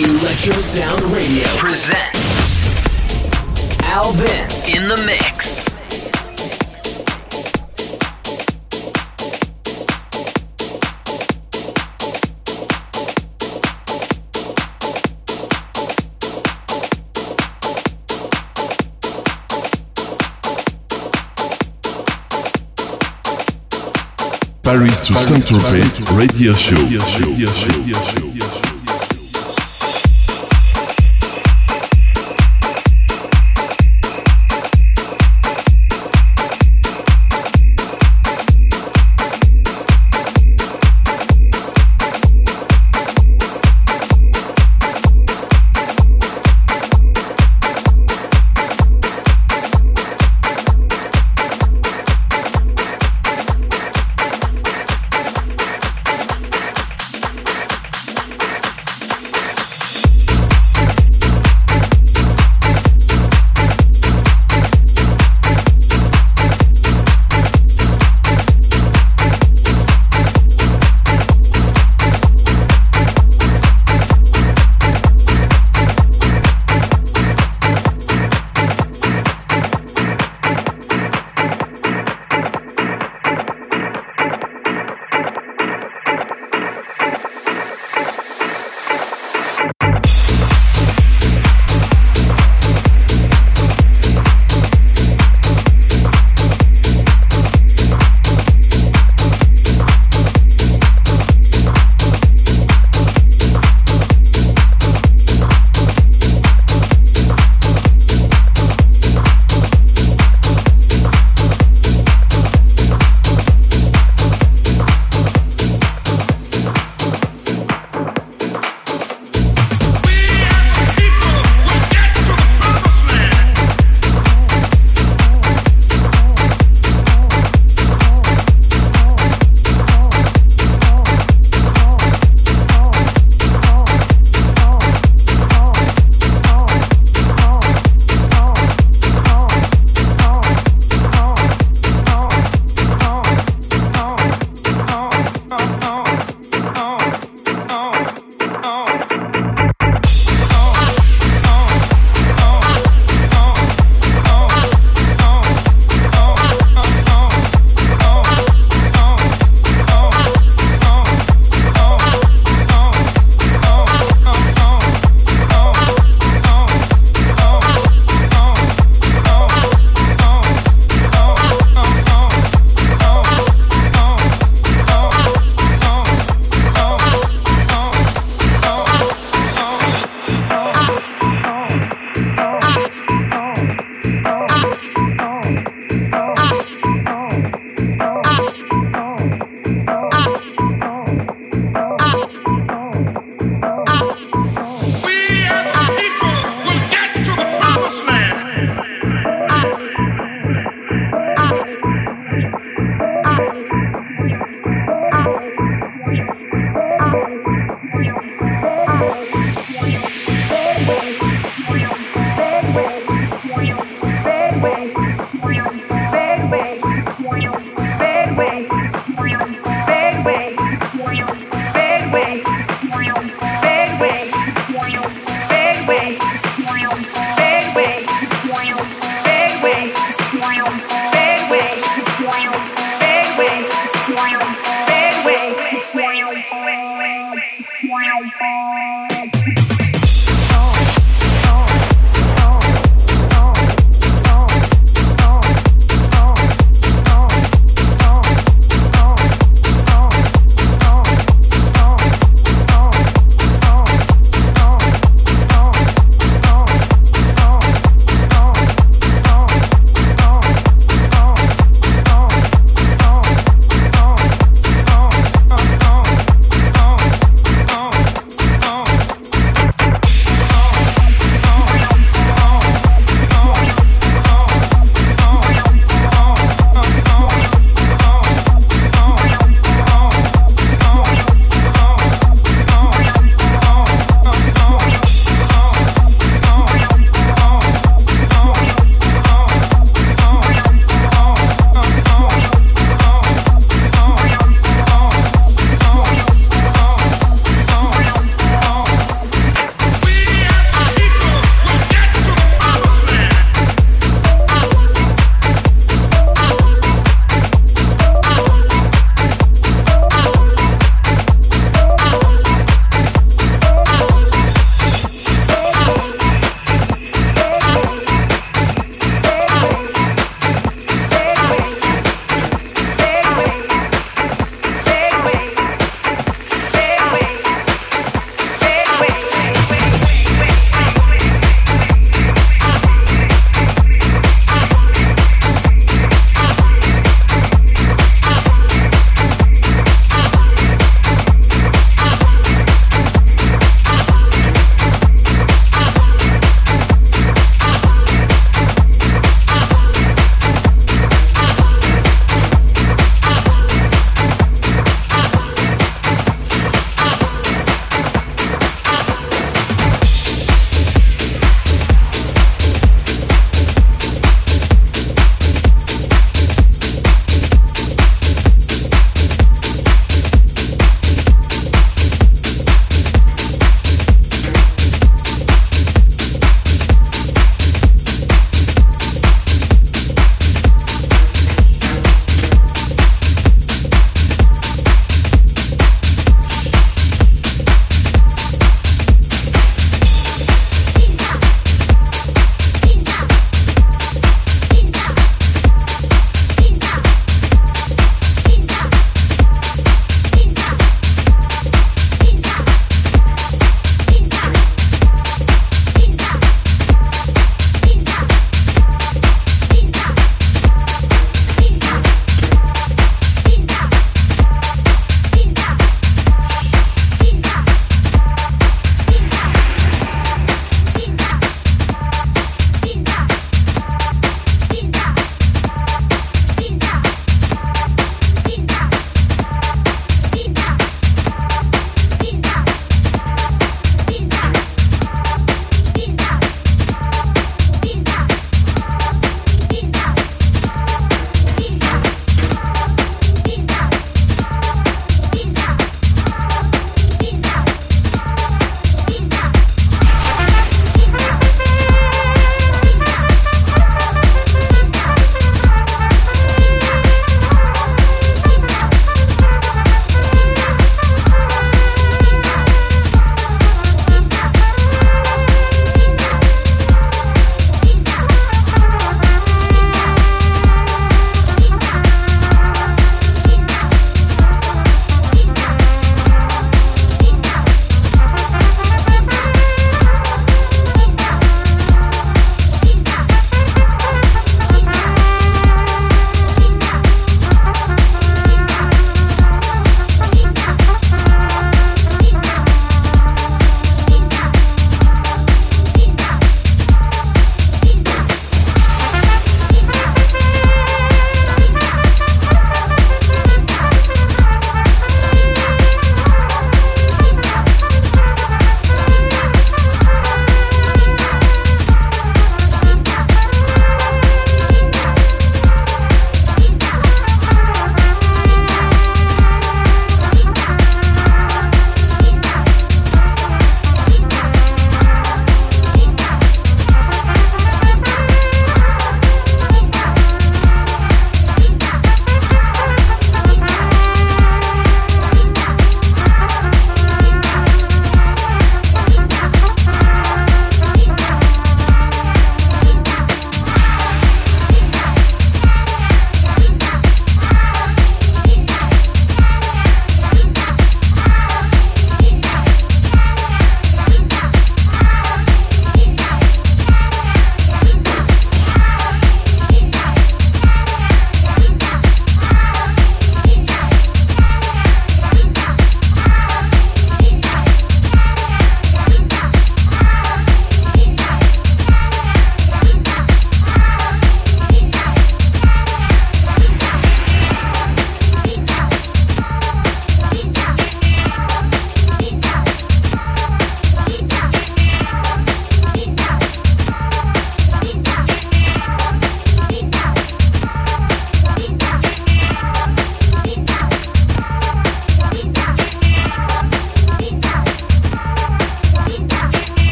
Electro Sound Radio presents Al Vince in the mix. Paris to Saint-Tropez Radio Show.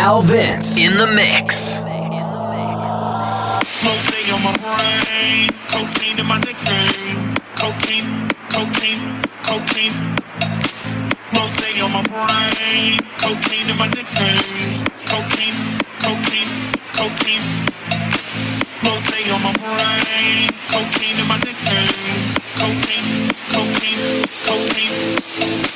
Al Vince in the mix. Cocaine on my brain, cocaine in my nickname, cocaine, cocaine, cocaine. Rose on my brain, cocaine in my nickname, cocaine, cocaine, cocaine. Rose on my brain, cocaine in my nickname, cocaine, cocaine, cocaine.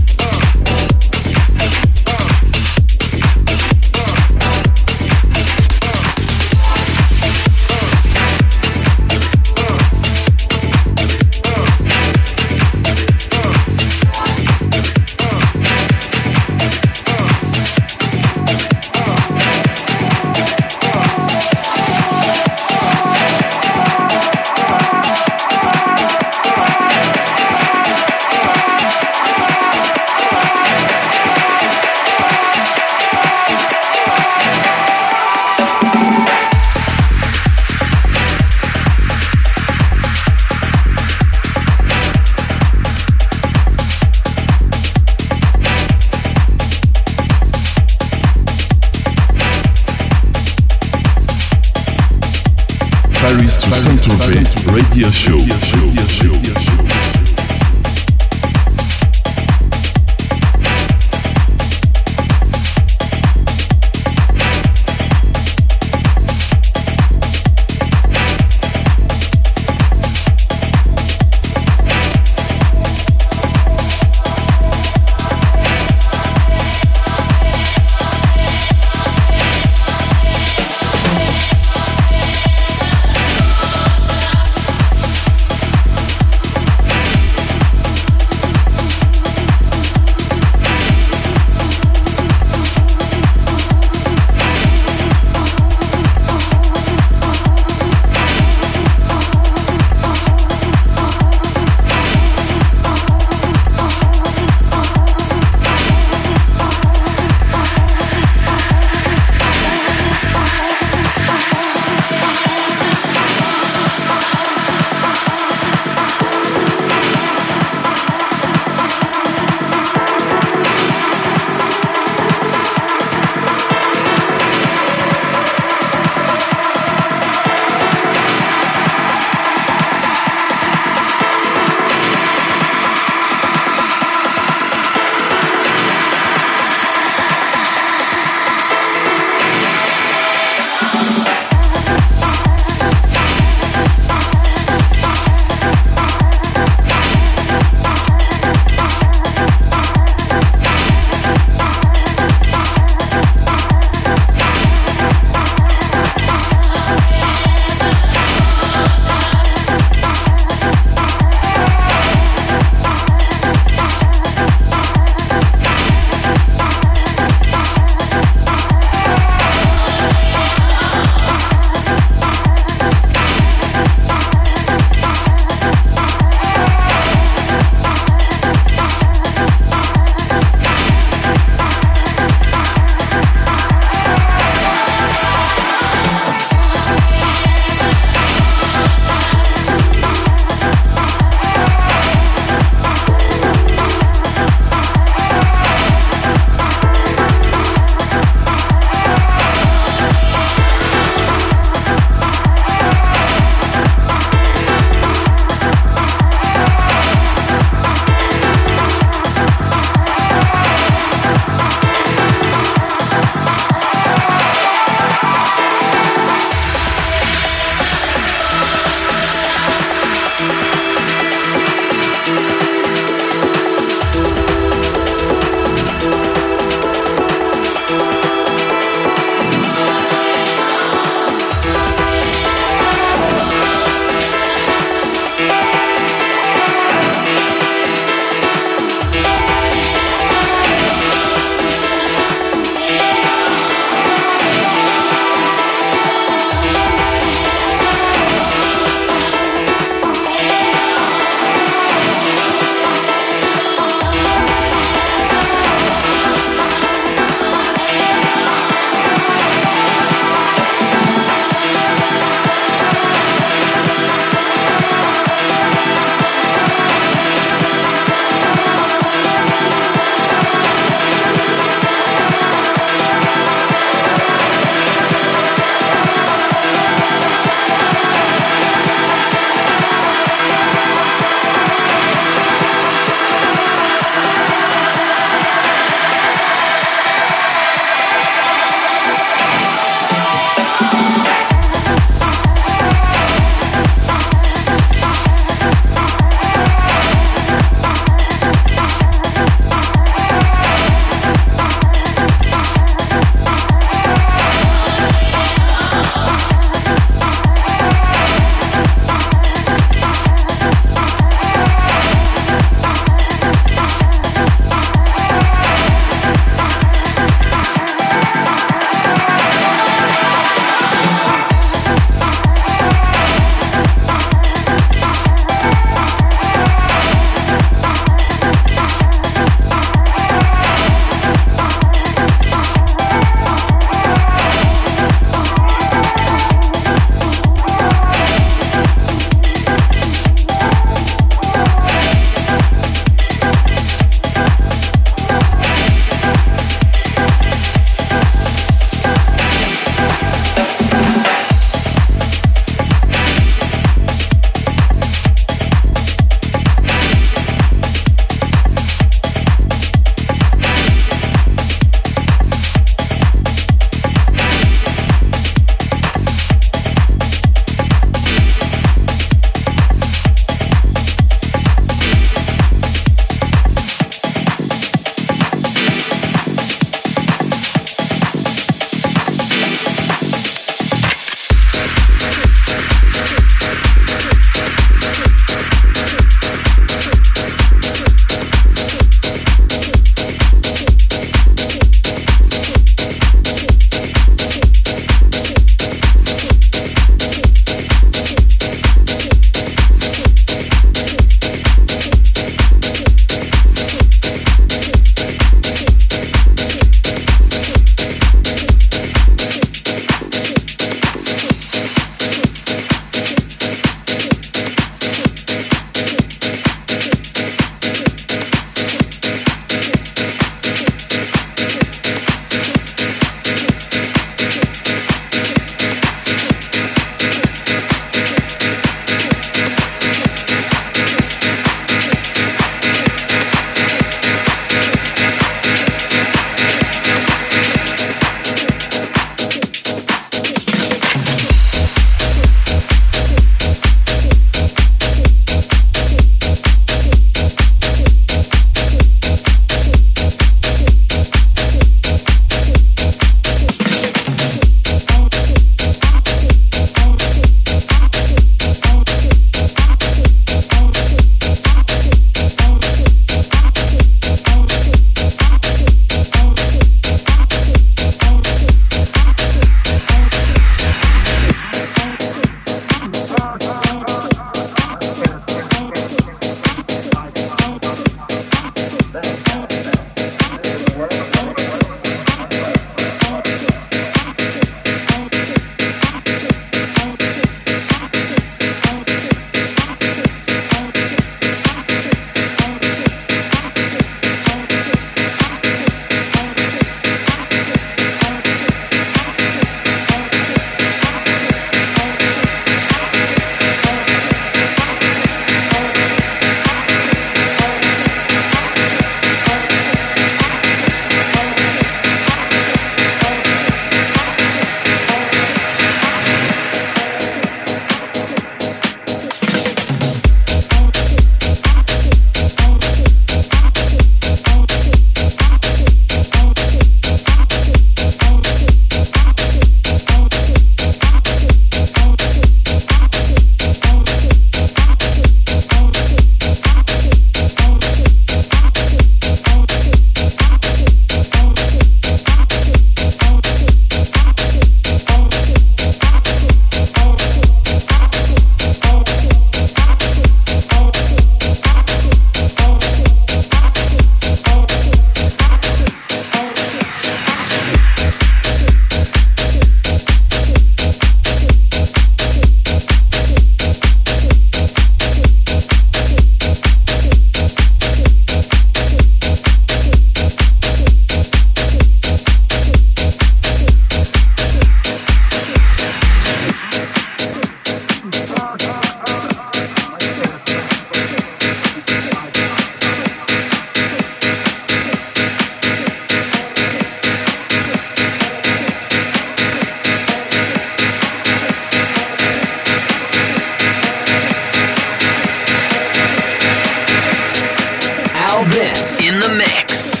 Vince in the mix.